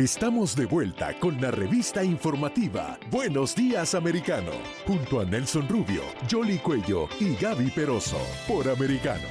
Estamos de vuelta con la revista informativa Buenos Días Americano, junto a Nelson Rubio, Jolly Cuello y Gaby Peroso, por Americano.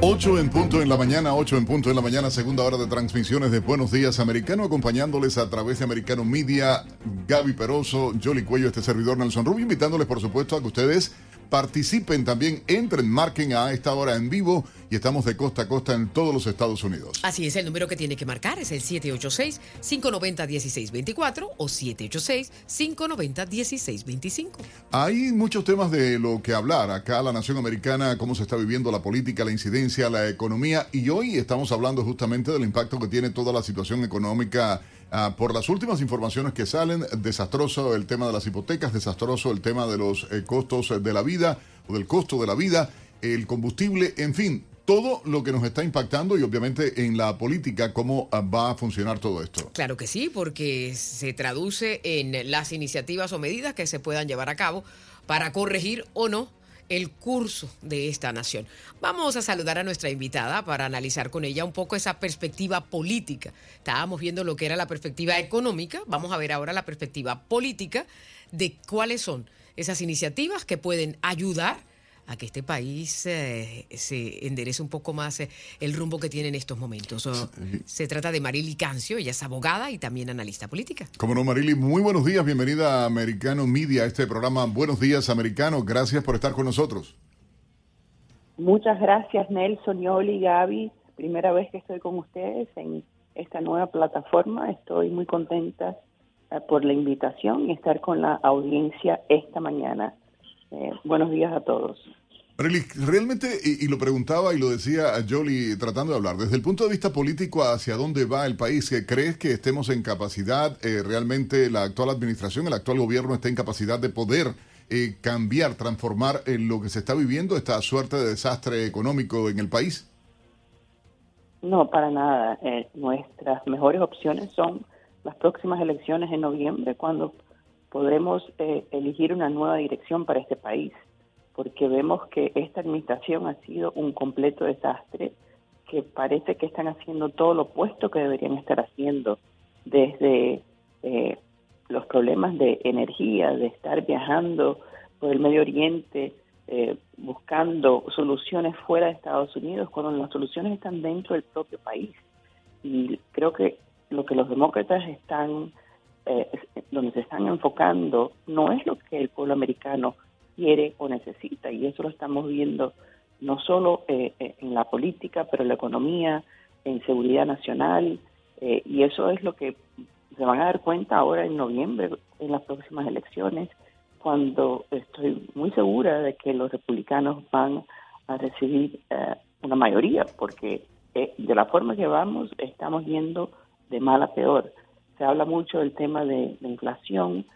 8 en punto en la mañana, 8 en punto en la mañana, segunda hora de transmisiones de Buenos Días Americano, acompañándoles a través de Americano Media, Gaby Peroso, Jolly Cuello, este servidor Nelson Rubio, invitándoles por supuesto a que ustedes participen también, entren, marquen a esta hora en vivo y estamos de costa a costa en todos los Estados Unidos. Así es, el número que tiene que marcar es el 786-590-1624 o 786-590-1625. Hay muchos temas de lo que hablar acá, la nación americana, cómo se está viviendo la política, la incidencia, la economía y hoy estamos hablando justamente del impacto que tiene toda la situación económica Ah, por las últimas informaciones que salen, desastroso el tema de las hipotecas, desastroso el tema de los eh, costos de la vida o del costo de la vida, el combustible, en fin, todo lo que nos está impactando y obviamente en la política, cómo ah, va a funcionar todo esto. Claro que sí, porque se traduce en las iniciativas o medidas que se puedan llevar a cabo para corregir o no el curso de esta nación. Vamos a saludar a nuestra invitada para analizar con ella un poco esa perspectiva política. Estábamos viendo lo que era la perspectiva económica, vamos a ver ahora la perspectiva política de cuáles son esas iniciativas que pueden ayudar a que este país eh, se enderece un poco más eh, el rumbo que tiene en estos momentos. se trata de Marily Cancio, ella es abogada y también analista política. Como no, Marily, muy buenos días, bienvenida a Americano Media, este programa Buenos Días Americano, gracias por estar con nosotros. Muchas gracias Nelson, Yoli, Gaby, primera vez que estoy con ustedes en esta nueva plataforma, estoy muy contenta eh, por la invitación y estar con la audiencia esta mañana. Eh, buenos días a todos. Realmente, y, lo preguntaba y lo decía Jolie tratando de hablar, desde el punto de vista político, ¿hacia dónde va el país? ¿Crees que estemos en capacidad, eh, realmente la actual administración, el actual gobierno está en capacidad de poder eh, cambiar, transformar en lo que se está viviendo, esta suerte de desastre económico en el país? No, para nada. nuestras mejores opciones son las próximas elecciones en noviembre, cuando podremos eh, elegir una nueva dirección para este país, porque vemos que esta administración ha sido un completo desastre, que parece que están haciendo todo lo opuesto que deberían estar haciendo, desde eh, los problemas de energía, de estar viajando por el Medio Oriente, eh, buscando soluciones fuera de Estados Unidos, cuando las soluciones están dentro del propio país. Y creo que lo que los demócratas están eh, donde se están enfocando no es lo que el pueblo americano quiere o necesita. Y eso lo estamos viendo no solo eh, eh, en la política, pero en la economía, en seguridad nacional y eso es lo que se van a dar cuenta ahora en noviembre en las próximas elecciones cuando estoy muy segura de que los republicanos van a recibir una mayoría porque de la forma que vamos estamos yendo de mal a peor. Se habla mucho del tema de la inflación,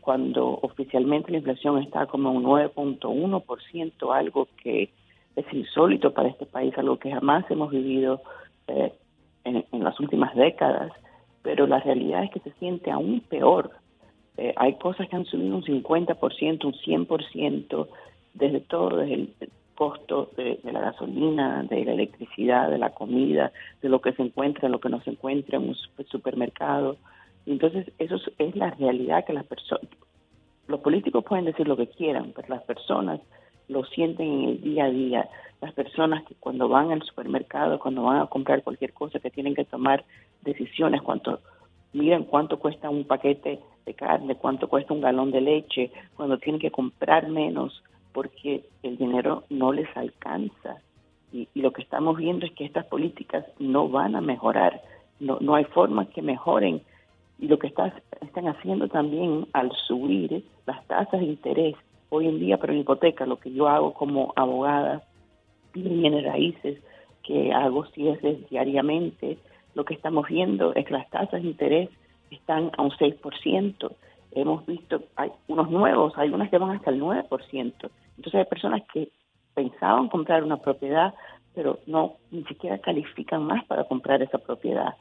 cuando oficialmente la inflación está como un 9.1%, algo que es insólito para este país, algo que jamás hemos vivido eh, en, las últimas décadas, pero la realidad es que se siente aún peor. Eh, hay cosas que han subido un 50%, un 100%, desde todo, desde el costo de, la gasolina, de la electricidad, de la comida, de lo que se encuentra, lo que no se encuentra en un supermercado. Entonces, eso es, la realidad que las personas, los políticos pueden decir lo que quieran, pero las personas lo sienten en el día a día. Las personas que cuando van al supermercado, cuando van a comprar cualquier cosa, que tienen que tomar decisiones, cuánto, miran cuánto cuesta un paquete de carne, cuánto cuesta un galón de leche, cuando tienen que comprar menos, porque el dinero no les alcanza. Y, lo que estamos viendo es que estas políticas no van a mejorar, no, no hay forma que mejoren. Y lo que están haciendo también al subir las tasas de interés hoy en día, pero en hipoteca, lo que yo hago como abogada, bienes raíces, que hago cierres diariamente, lo que estamos viendo es que las tasas de interés están a un 6%. Hemos visto, hay unos nuevos, hay unas que van hasta el 9%. Entonces hay personas que pensaban comprar una propiedad, pero no ni siquiera califican más para comprar esa propiedad.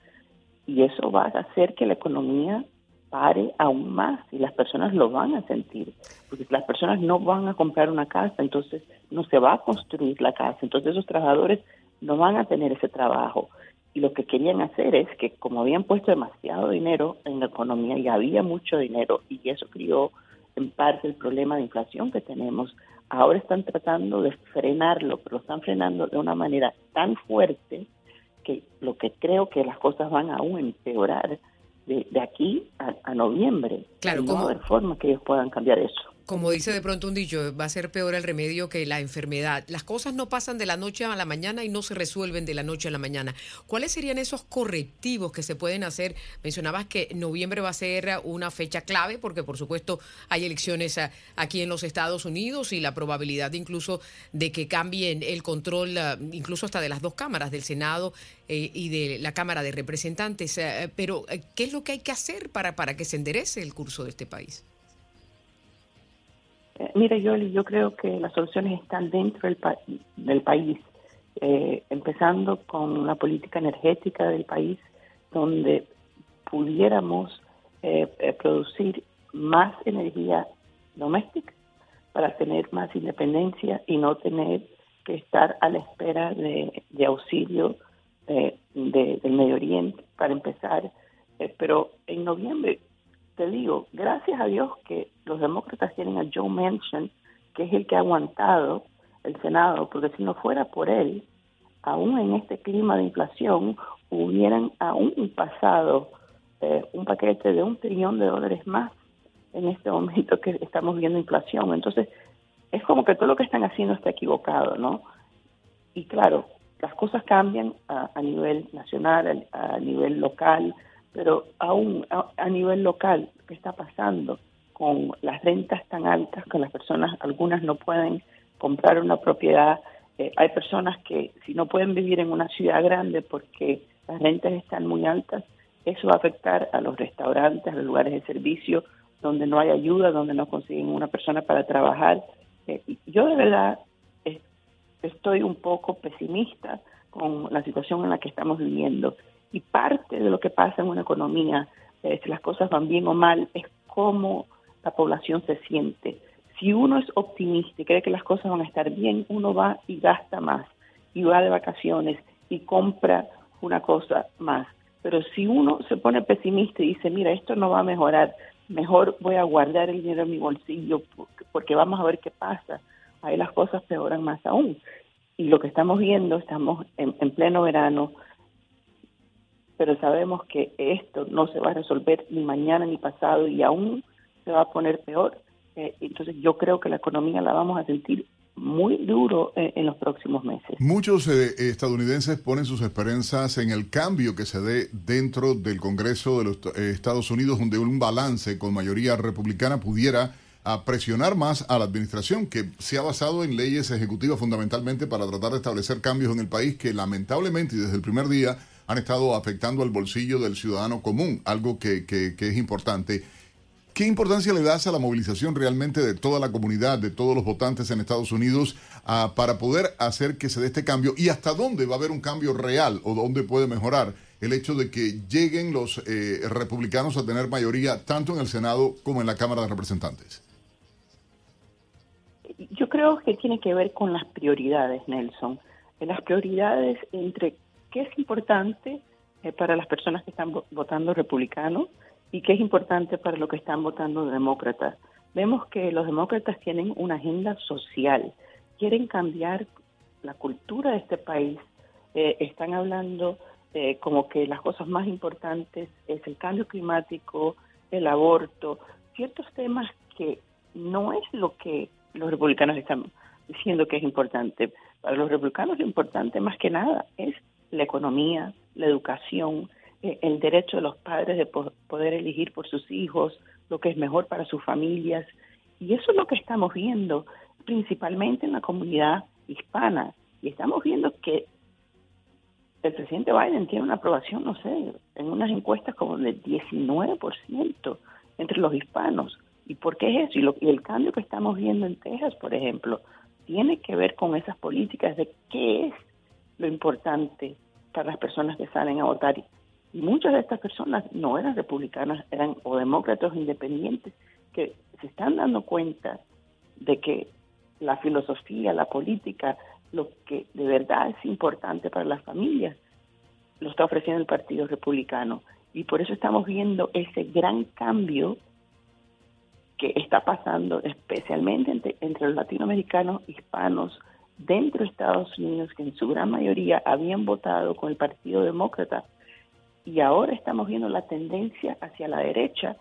Y eso va a hacer que la economía pare aún más y las personas lo van a sentir, porque las personas no van a comprar una casa, entonces no se va a construir la casa, entonces esos trabajadores no van a tener ese trabajo. Y lo que querían hacer es que como habían puesto demasiado dinero en la economía y había mucho dinero y eso crió en parte el problema de inflación que tenemos, ahora están tratando de frenarlo, pero lo están frenando de una manera tan fuerte que lo que creo que las cosas van aún empeorar de, aquí a, noviembre. Claro, no hay forma que ellos puedan cambiar eso como dice de pronto un dicho, va a ser peor el remedio que la enfermedad. Las cosas no pasan de la noche a la mañana y no se resuelven de la noche a la mañana. ¿Cuáles serían esos correctivos que se pueden hacer? Mencionabas que noviembre va a ser una fecha clave porque por supuesto hay elecciones ah, aquí en los Estados Unidos y la probabilidad incluso de que cambien el control ah, incluso hasta de las dos cámaras, del Senado eh, y de la Cámara de Representantes. Eh, pero, eh, ¿qué es lo que hay que hacer para, para que se enderece el curso de este país? Eh, mire, Yoli, yo creo que las soluciones están dentro del, del país, eh, empezando con la política energética del país, donde pudiéramos eh, producir más energía doméstica para tener más independencia y no tener que estar a la espera de, auxilio de, del Medio Oriente para empezar. pero en noviembre te digo, gracias a Dios que los demócratas tienen a Joe Manchin, que es el que ha aguantado el Senado, porque si no fuera por él, aún en este clima de inflación, hubieran aún pasado eh, un paquete de un trillón de dólares más en este momento que estamos viendo inflación. Entonces, es como que todo lo que están haciendo está equivocado, ¿no? Y claro, las cosas cambian a, nivel nacional, a nivel local, pero aún a, nivel local, ¿qué está pasando con las rentas tan altas que las personas, algunas no pueden comprar una propiedad? Eh, hay personas que si no pueden vivir en una ciudad grande porque las rentas están muy altas, eso va a afectar a los restaurantes, a los lugares de servicio, donde no hay ayuda, donde no consiguen una persona para trabajar. Eh, yo de verdad eh, estoy un poco pesimista con la situación en la que estamos viviendo y parte de lo que pasa en una economía, eh, si las cosas van bien o mal, es cómo la población se siente. Si uno es optimista y cree que las cosas van a estar bien, uno va y gasta más, y va de vacaciones y compra una cosa más. Pero si uno se pone pesimista y dice, mira, esto no va a mejorar, mejor voy a guardar el dinero en mi bolsillo porque vamos a ver qué pasa, ahí las cosas peoran más aún. Y lo que estamos viendo, estamos en, en pleno verano, pero sabemos que esto no se va a resolver ni mañana ni pasado y aún se va a poner peor. Eh, entonces yo creo que la economía la vamos a sentir muy duro eh, en los próximos meses. Muchos eh, estadounidenses ponen sus esperanzas en el cambio que se dé dentro del Congreso de los Estados Unidos, donde un balance con mayoría republicana pudiera a presionar más a la administración que se ha basado en leyes ejecutivas fundamentalmente para tratar de establecer cambios en el país que lamentablemente y desde el primer día han estado afectando al bolsillo del ciudadano común, algo que, que, es importante. ¿Qué importancia le das a la movilización realmente de toda la comunidad, de todos los votantes en Estados Unidos, ah, para poder hacer que se dé este cambio? ¿Y hasta dónde va a haber un cambio real o dónde puede mejorar el hecho de que lleguen los eh, republicanos a tener mayoría tanto en el Senado como en la Cámara de Representantes? Yo creo que tiene que ver con las prioridades, Nelson. Las prioridades entre qué es importante eh, para las personas que están votando republicano y qué es importante para los que están votando demócratas. Vemos que los demócratas tienen una agenda social, quieren cambiar la cultura de este país, eh, están hablando eh, como que las cosas más importantes es el cambio climático, el aborto, ciertos temas que no es lo que los republicanos están diciendo que es importante. Para los republicanos lo importante más que nada es la economía, la educación, eh, el derecho de los padres de poder elegir por sus hijos lo que es mejor para sus familias. Y eso es lo que estamos viendo principalmente en la comunidad hispana. Y estamos viendo que el presidente Biden tiene una aprobación, no sé, en unas encuestas como del 19% entre los hispanos. ¿Y por qué es eso? Y, y el cambio que estamos viendo en Texas, por ejemplo, tiene que ver con esas políticas de qué es lo importante para las personas que salen a votar. Y muchas de estas personas no eran republicanas, eran o demócratas independientes, que se están dando cuenta de que la filosofía, la política, lo que de verdad es importante para las familias, lo está ofreciendo el Partido Republicano. Y por eso estamos viendo ese gran cambio que está pasando especialmente entre, entre los latinoamericanos hispanos dentro de Estados Unidos, que en su gran mayoría habían votado con el Partido Demócrata, y ahora estamos viendo la tendencia hacia la derecha,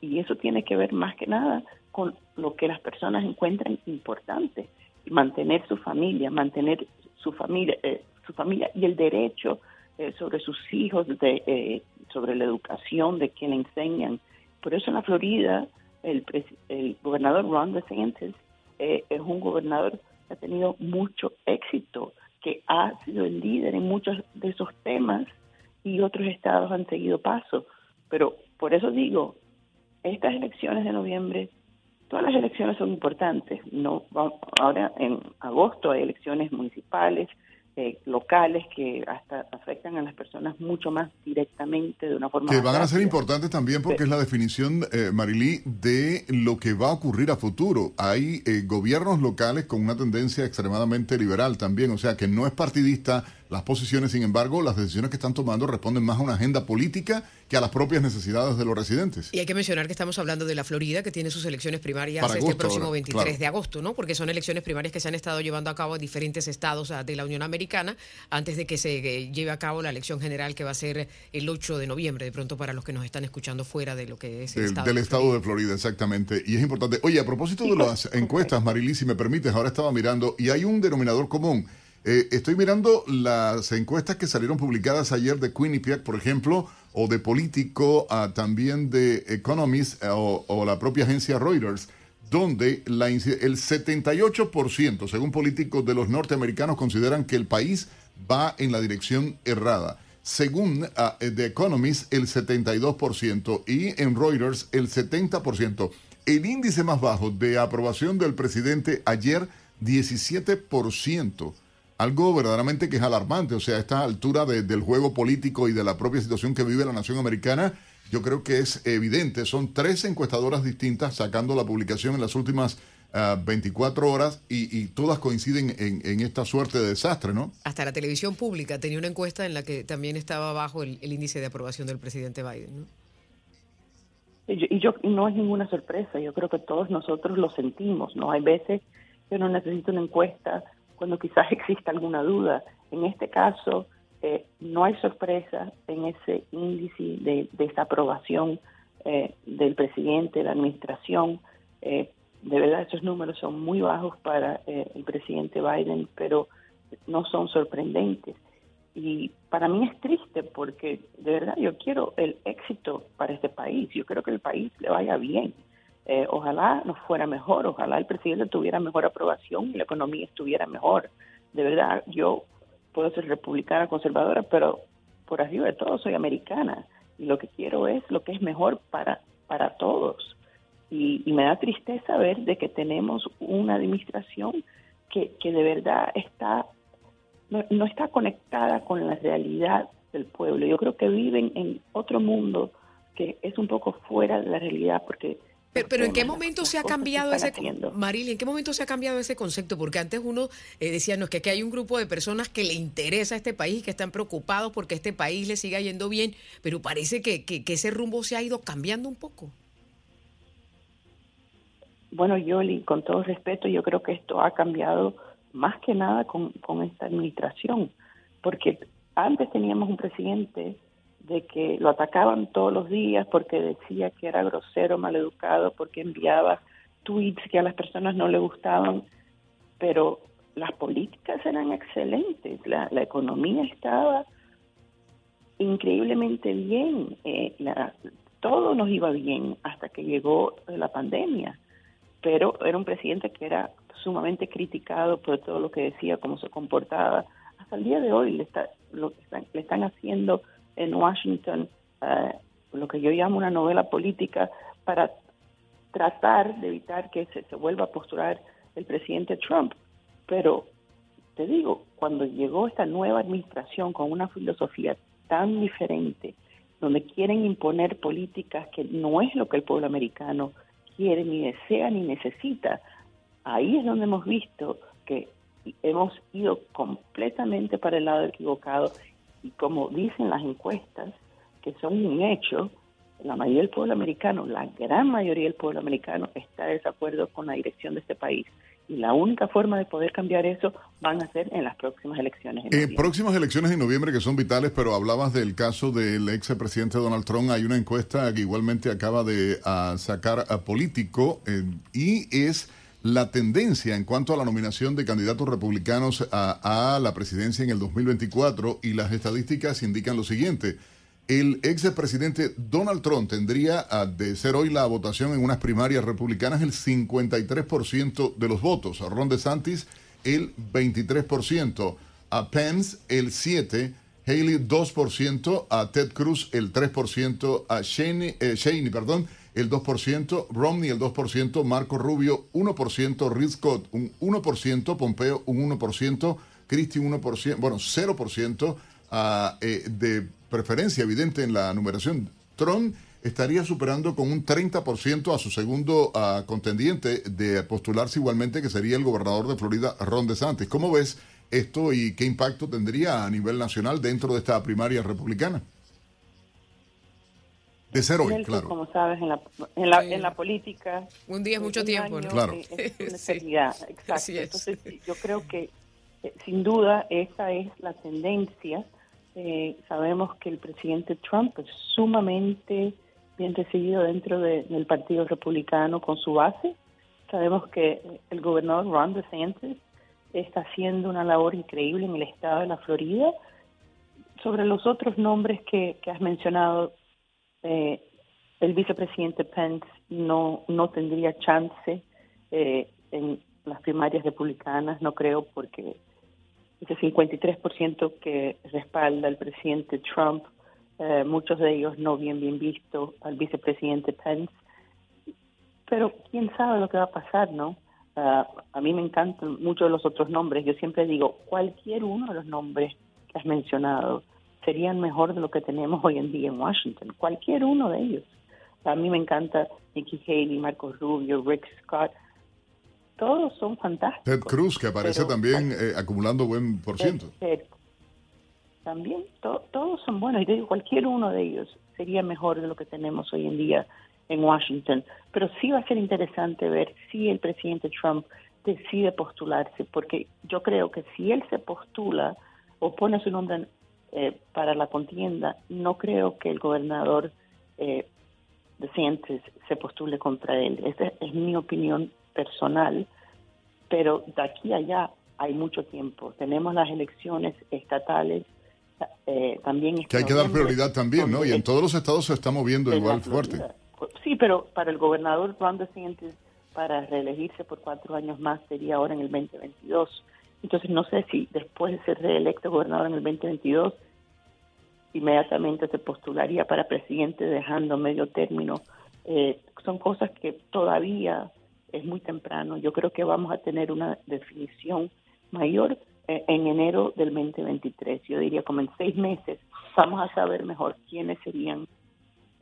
y eso tiene que ver más que nada con lo que las personas encuentran importante, mantener su familia, mantener su familia, eh, su familia y el derecho eh, sobre sus hijos, de, eh, sobre la educación de quien enseñan. Por eso en la Florida el, el gobernador Ron DeSantis es un gobernador que ha tenido mucho éxito, que ha sido el líder en muchos de esos temas y otros estados han seguido paso. Pero por eso digo, estas elecciones de noviembre todas las elecciones son importantes. No, ahora en agosto hay elecciones municipales, eh, locales que hasta afectan a las personas mucho más directamente de una forma. Que van a ser importantes también porque es la definición, eh, Marilí, de lo que va a ocurrir a futuro. Hay eh, gobiernos locales con una tendencia extremadamente liberal también, o sea que no es partidista las posiciones, sin embargo, las decisiones que están tomando responden más a una agenda política que a las propias necesidades de los residentes. Y hay que mencionar que estamos hablando de la Florida, que tiene sus elecciones primarias este próximo 23 de agosto, ¿no? Porque son elecciones primarias que se han estado llevando a cabo en diferentes estados ah, de la Unión Americana antes de que se eh, lleve a cabo la elección general que va a ser el 8 de noviembre, de pronto para los que nos están escuchando fuera de lo que es el estado del estado de Florida, exactamente. Y es importante. Oye, a propósito de las encuestas, Marilí, si me permites, ahora estaba mirando y hay un denominador común. Eh, estoy mirando las encuestas que salieron publicadas ayer de Quinnipiac, por ejemplo, o de Político, ah, también de Economist eh, o, la propia agencia Reuters, donde el 78%, según políticos de los norteamericanos, consideran que el país va en la dirección errada. Según uh, The Economist, el 72% y en Reuters el 70%. El índice más bajo de aprobación del presidente ayer, 17% algo verdaderamente que es alarmante. O sea, a esta altura del juego político y de la propia situación que vive la nación americana, yo creo que es evidente. Son tres encuestadoras distintas sacando la publicación en las últimas 24 ah, horas y, todas coinciden en, esta suerte de desastre, ¿no? Hasta la televisión pública tenía una encuesta en la que también estaba bajo el, índice de aprobación del presidente Biden, ¿no? Y yo, no es ninguna sorpresa, yo creo que todos nosotros lo sentimos, ¿no? Hay veces que uno necesita una encuesta cuando quizás exista alguna duda. En este caso, eh, no hay sorpresa en ese índice de desaprobación eh, del presidente, de la administración. Eh, de verdad, esos números son muy bajos para el presidente Biden, pero no son sorprendentes. Y para mí es triste porque de verdad yo quiero el éxito para este país. Yo quiero que el país le vaya bien. Eh, ojalá nos fuera mejor, ojalá el presidente tuviera mejor aprobación y la economía estuviera mejor. De verdad, yo puedo ser republicana, conservadora, pero por arriba de todo soy americana y lo que quiero es lo que es mejor para, para todos. Y, me da tristeza ver de que tenemos una administración que, que de verdad está no, no está conectada con la realidad del pueblo. Yo creo que viven en otro mundo que es un poco fuera de la realidad porque pero, ¿en qué momento se ha cambiado ese Marily, ¿en qué momento se ha cambiado ese concepto? Porque antes uno eh, decía, no, es que aquí hay un grupo de personas que le interesa a este país, que están preocupados porque este país le siga yendo bien, pero parece que, que, ese rumbo se ha ido cambiando un poco. Bueno, Yoli, con todo respeto, yo creo que esto ha cambiado más que nada con, con esta administración, porque antes teníamos un presidente de que lo atacaban todos los días porque decía que era grosero, maleducado, porque enviaba tweets que a las personas no le gustaban, pero las políticas eran excelentes, la, economía estaba increíblemente bien, eh, todo nos iba bien hasta que llegó la pandemia, pero era un presidente que era sumamente criticado por todo lo que decía, cómo se comportaba. Hasta el día de hoy le, está, lo le están haciendo en Washington eh, lo que yo llamo una novela política para tratar de evitar que se, se vuelva a postular el presidente Trump. Pero te digo, cuando llegó esta nueva administración con una filosofía tan diferente, donde quieren imponer políticas que no es lo que el pueblo americano quiere, ni desea, ni necesita, ahí es donde hemos visto que hemos ido completamente para el lado equivocado y como dicen las encuestas, que son un hecho, la mayoría del pueblo americano, la gran mayoría del pueblo americano está de desacuerdo con la dirección de este país. Y la única forma de poder cambiar eso van a ser en las próximas elecciones. En eh, próximas elecciones en noviembre que son vitales, pero hablabas del caso del ex presidente Donald Trump. Hay una encuesta que igualmente acaba de ah, sacar a político eh, y es la tendencia en cuanto a la nominación de candidatos republicanos a, la presidencia en el 2024 y las estadísticas indican lo siguiente. El ex presidente Donald Trump tendría de ser hoy la votación en unas primarias republicanas el 53% de los votos, a Ron DeSantis el 23%, a Pence el 7%, Haley 2%, a Ted Cruz el 3%, a Shane, eh, perdón, el 2%, Romney el 2%, Marco Rubio 1%, Rick Scott un 1%, Pompeo un 1%, Christie un 1%, bueno, 0% uh, eh, de preferencia evidente en la numeración. Trump estaría superando con un 30% a su segundo contendiente de postularse igualmente, que sería el gobernador de Florida, Ron DeSantis. ¿Cómo ves esto y qué impacto tendría a nivel nacional dentro de esta primaria republicana? De ser hoy, claro. Como sabes, en la, en la, en la política... Un día es mucho tiempo, ¿no? Claro. Es, exacto. Entonces, yo creo que, eh, sin duda, esa es la tendencia eh, sabemos que el presidente Trump es sumamente bien recibido dentro del Partido Republicano con su base. Sabemos que el gobernador Ron DeSantis está haciendo una labor increíble en el estado de la Florida. Sobre los otros nombres que, has mencionado, eh, el vicepresidente Pence no, no tendría chance eh, en las primarias republicanas, no creo, porque ese 53% que respalda al presidente Trump, eh, muchos de ellos no bien bien visto al vicepresidente Pence. Pero quién sabe lo que va a pasar, ¿no? Ah, a mí me encantan muchos de los otros nombres. Yo siempre digo, cualquier uno de los nombres que has mencionado serían mejor de lo que tenemos hoy en día en Washington. Cualquier uno de ellos. A mí me encanta Nikki Haley, Marcos Rubio, Rick Scott todos son fantásticos. Ted Cruz, que aparece también eh, acumulando buen por ciento. también, todos son buenos. Y digo, cualquier uno de ellos sería mejor de lo que tenemos hoy en día en Washington. Pero sí va a ser interesante ver si el presidente Trump decide postularse, porque yo creo que si él se postula o pone su nombre eh, para la contienda, no creo que el gobernador eh, DeSantis se postule contra él. Esa es mi opinión personal, pero de aquí a allá hay mucho tiempo. Tenemos las elecciones estatales, eh, también... Que hay que dar prioridad también, ¿no? Y en todos los estados se está moviendo igual fuerte. Sí, pero para el gobernador Ron DeSantis, para reelegirse por cuatro años más, sería ahora en el 2022. Entonces no sé si después de ser reelecto gobernador en el 2022, inmediatamente se postularía para presidente dejando medio término. Eh, son cosas que todavía es muy temprano. Yo creo que vamos a tener una definición mayor eh, en enero del 2023. Yo diría como en seis meses vamos a saber mejor quiénes serían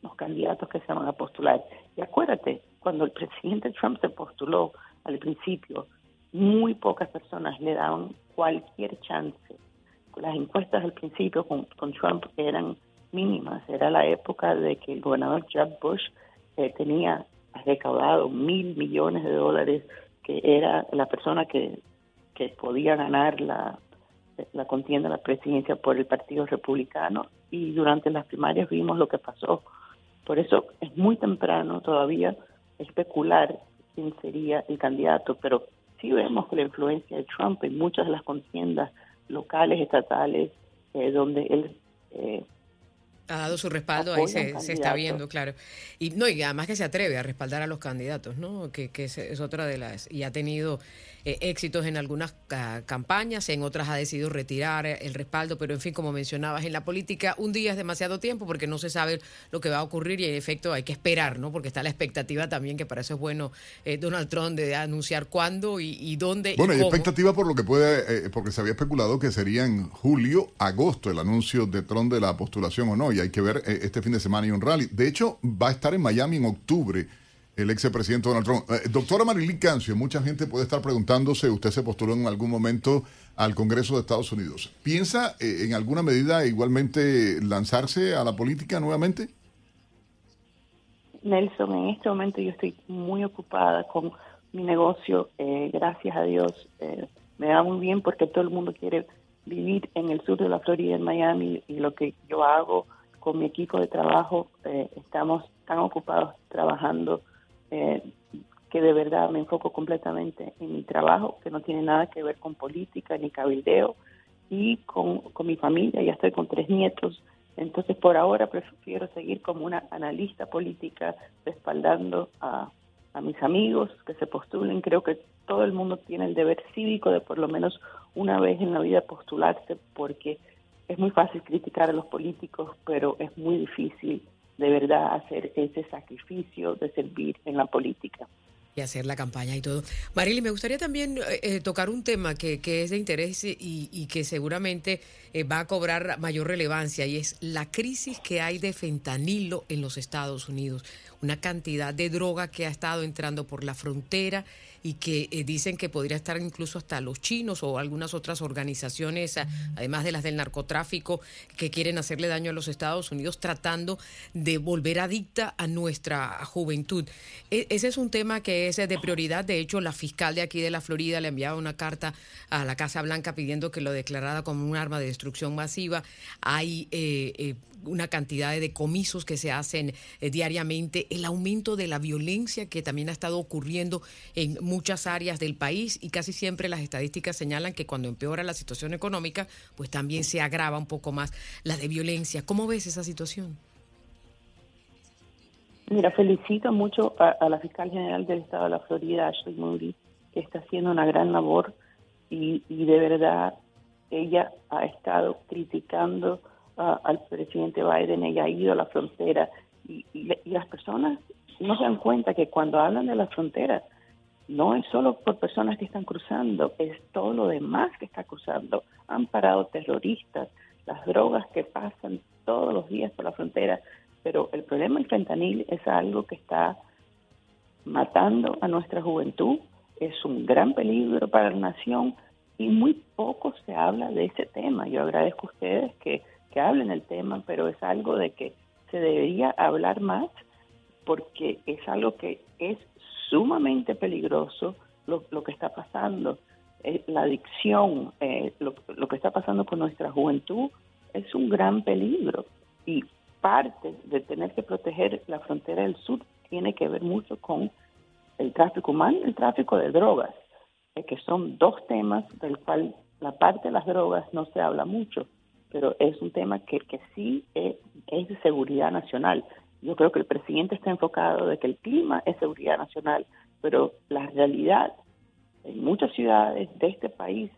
los candidatos que se van a postular. Y acuérdate, cuando el presidente Trump se postuló al principio, muy pocas personas le daban cualquier chance. Las encuestas al principio con, Trump eran mínimas. Era la época de que el gobernador Jeb Bush eh, tenía recaudado mil millones de dólares, que era la persona que, que podía ganar la, la contienda la presidencia por el Partido Republicano y durante las primarias vimos lo que pasó. Por eso es muy temprano todavía especular quién sería el candidato, pero sí vemos que la influencia de Trump en muchas de las contiendas locales, estatales, eh, donde él ha dado su respaldo, ahí se, está viendo, claro. Y no, y además que se atreve a respaldar a los candidatos, ¿no? Que, que es, otra de las. Y ha tenido eh, éxitos en algunas campañas, en otras ha decidido retirar el respaldo, pero en fin, como mencionabas, en la política un día es demasiado tiempo porque no se sabe lo que va a ocurrir y en efecto hay que esperar, ¿no? Porque está la expectativa también, que para eso es bueno eh, Donald Trump de anunciar cuándo y, dónde. Bueno, y hay expectativa por lo que puede, eh, porque se había especulado que sería en julio, agosto el anuncio de Trump de la postulación o no, y hay que ver este fin de semana y un rally. De hecho, va a estar en Miami en octubre el ex presidente Donald Trump. Eh, doctora Marilyn Cancio, mucha gente puede estar preguntándose, usted se postuló en algún momento al Congreso de Estados Unidos. ¿Piensa eh, en alguna medida igualmente lanzarse a la política nuevamente? Nelson, en este momento yo estoy muy ocupada con mi negocio. Eh, gracias a Dios me da muy bien porque todo el mundo quiere vivir en el sur de la Florida, en Miami, y lo que yo hago con mi equipo de trabajo, estamos tan ocupados trabajando eh, que de verdad me enfoco completamente en mi trabajo, que no tiene nada que ver con política ni cabildeo, y con, con mi familia, ya estoy con tres nietos, entonces por ahora prefiero seguir como una analista política, respaldando a, a mis amigos que se postulen. Creo que todo el mundo tiene el deber cívico de por lo menos una vez en la vida postularse, porque es muy fácil criticar a los políticos, pero es muy difícil de verdad hacer ese sacrificio de servir en la política y hacer la campaña y todo. Marily, me gustaría también eh, eh, tocar un tema que, que, es de interés y, y que seguramente eh, va a cobrar mayor relevancia y es la crisis que hay de fentanilo en los Estados Unidos. Una cantidad de droga que ha estado entrando por la frontera y que eh, dicen que podría estar incluso hasta los chinos o algunas otras organizaciones, además de las del narcotráfico, que quieren hacerle daño a los Estados Unidos tratando de volver adicta a nuestra juventud. E, ese es un tema que es de prioridad. De hecho, la fiscal de aquí de la Florida le enviaba una carta a la Casa Blanca pidiendo que lo declarara como un arma de destrucción masiva. Hay eh, eh, una cantidad de decomisos que se hacen eh, diariamente, el aumento de la violencia que también ha estado ocurriendo en muchas áreas del país y casi siempre las estadísticas señalan que cuando empeora la situación económica, pues también se agrava un poco más la de violencia. ¿Cómo ves esa situación? Mira, felicito mucho a, la fiscal general del estado de la Florida, Ashley Moody, que está haciendo una gran labor y, y de verdad ella ha estado criticando al presidente Biden, ella ha ido a la frontera y, las personas no se dan cuenta que cuando hablan de la frontera no es solo por personas que están cruzando, es todo lo demás que está cruzando. Han parado terroristas, las drogas que pasan todos los días por la frontera, pero el problema del fentanil es algo que está matando a nuestra juventud, es un gran peligro para la nación y muy poco se habla de ese tema. Yo agradezco a ustedes que que hablen el tema, pero es algo de que se debería hablar más porque es algo que es sumamente peligroso lo, lo que está pasando. Eh, la adicción, eh, lo, lo que está pasando con nuestra juventud es un gran peligro y parte de tener que proteger la frontera del sur tiene que ver mucho con el tráfico humano y el tráfico de drogas, eh, que son dos temas del cual la parte de las drogas no se habla mucho pero es un tema que, que sí es, de seguridad nacional. Yo creo que el presidente está enfocado de que el clima es seguridad nacional, pero la realidad en muchas ciudades de este país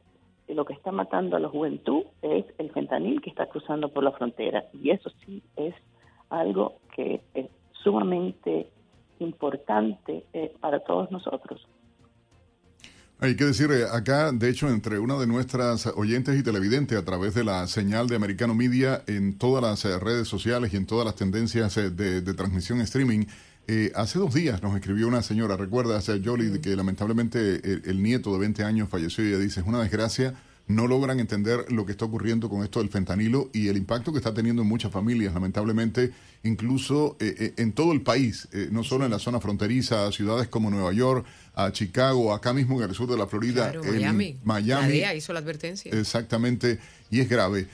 lo que está matando a la juventud es el fentanil que está cruzando por la frontera y eso sí es algo que es sumamente importante eh, para todos nosotros. Hay que decir, eh, acá, de hecho, entre una de nuestras oyentes y televidentes a través de la señal de Americano Media en todas las eh, redes sociales y en todas las tendencias de, transmisión streaming, hace dos días nos escribió una señora, recuerda, Jolie, que lamentablemente el, nieto de 20 años falleció y ella dice, es una desgracia no logran entender lo que está ocurriendo con esto del fentanilo y el impacto que está teniendo en muchas familias, lamentablemente, incluso eh, eh, en todo el país, eh, no solo en la zona fronteriza, ciudades como Nueva York, a Chicago, acá mismo en el sur de la Florida, Miami. Miami. La hizo la advertencia. Exactamente, y es grave.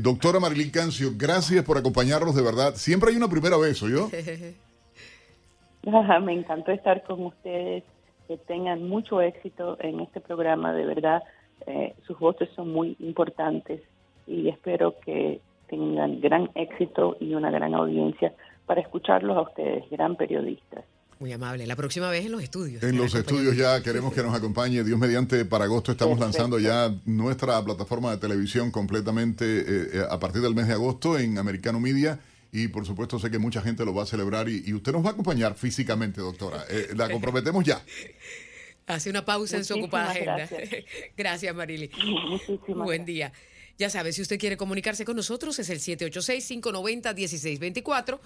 doctora Marilyn Cancio, gracias por acompañarnos de verdad. Siempre hay una primera vez, ¿o yo? Me encantó estar con ustedes. Que tengan mucho éxito en este programa, de verdad eh, sus voces son muy importantes y espero que tengan gran éxito y una gran audiencia para escucharlos a ustedes, gran periodistas. Muy amable. La próxima vez en los estudios. En los estudios ya queremos que nos acompañe. Dios mediante, para agosto estamos lanzando ya nuestra plataforma de televisión completamente eh, eh, a partir del mes de agosto en Americano Media. Y por supuesto sé que mucha gente lo va a celebrar y, usted nos va a acompañar físicamente, doctora. Eh, la comprometemos ya. Hace una pausa en su ocupada agenda. Gracias, Marily. Muchísimas Buen día. Ya sabe, si usted quiere comunicarse con nosotros es el 786-590-1624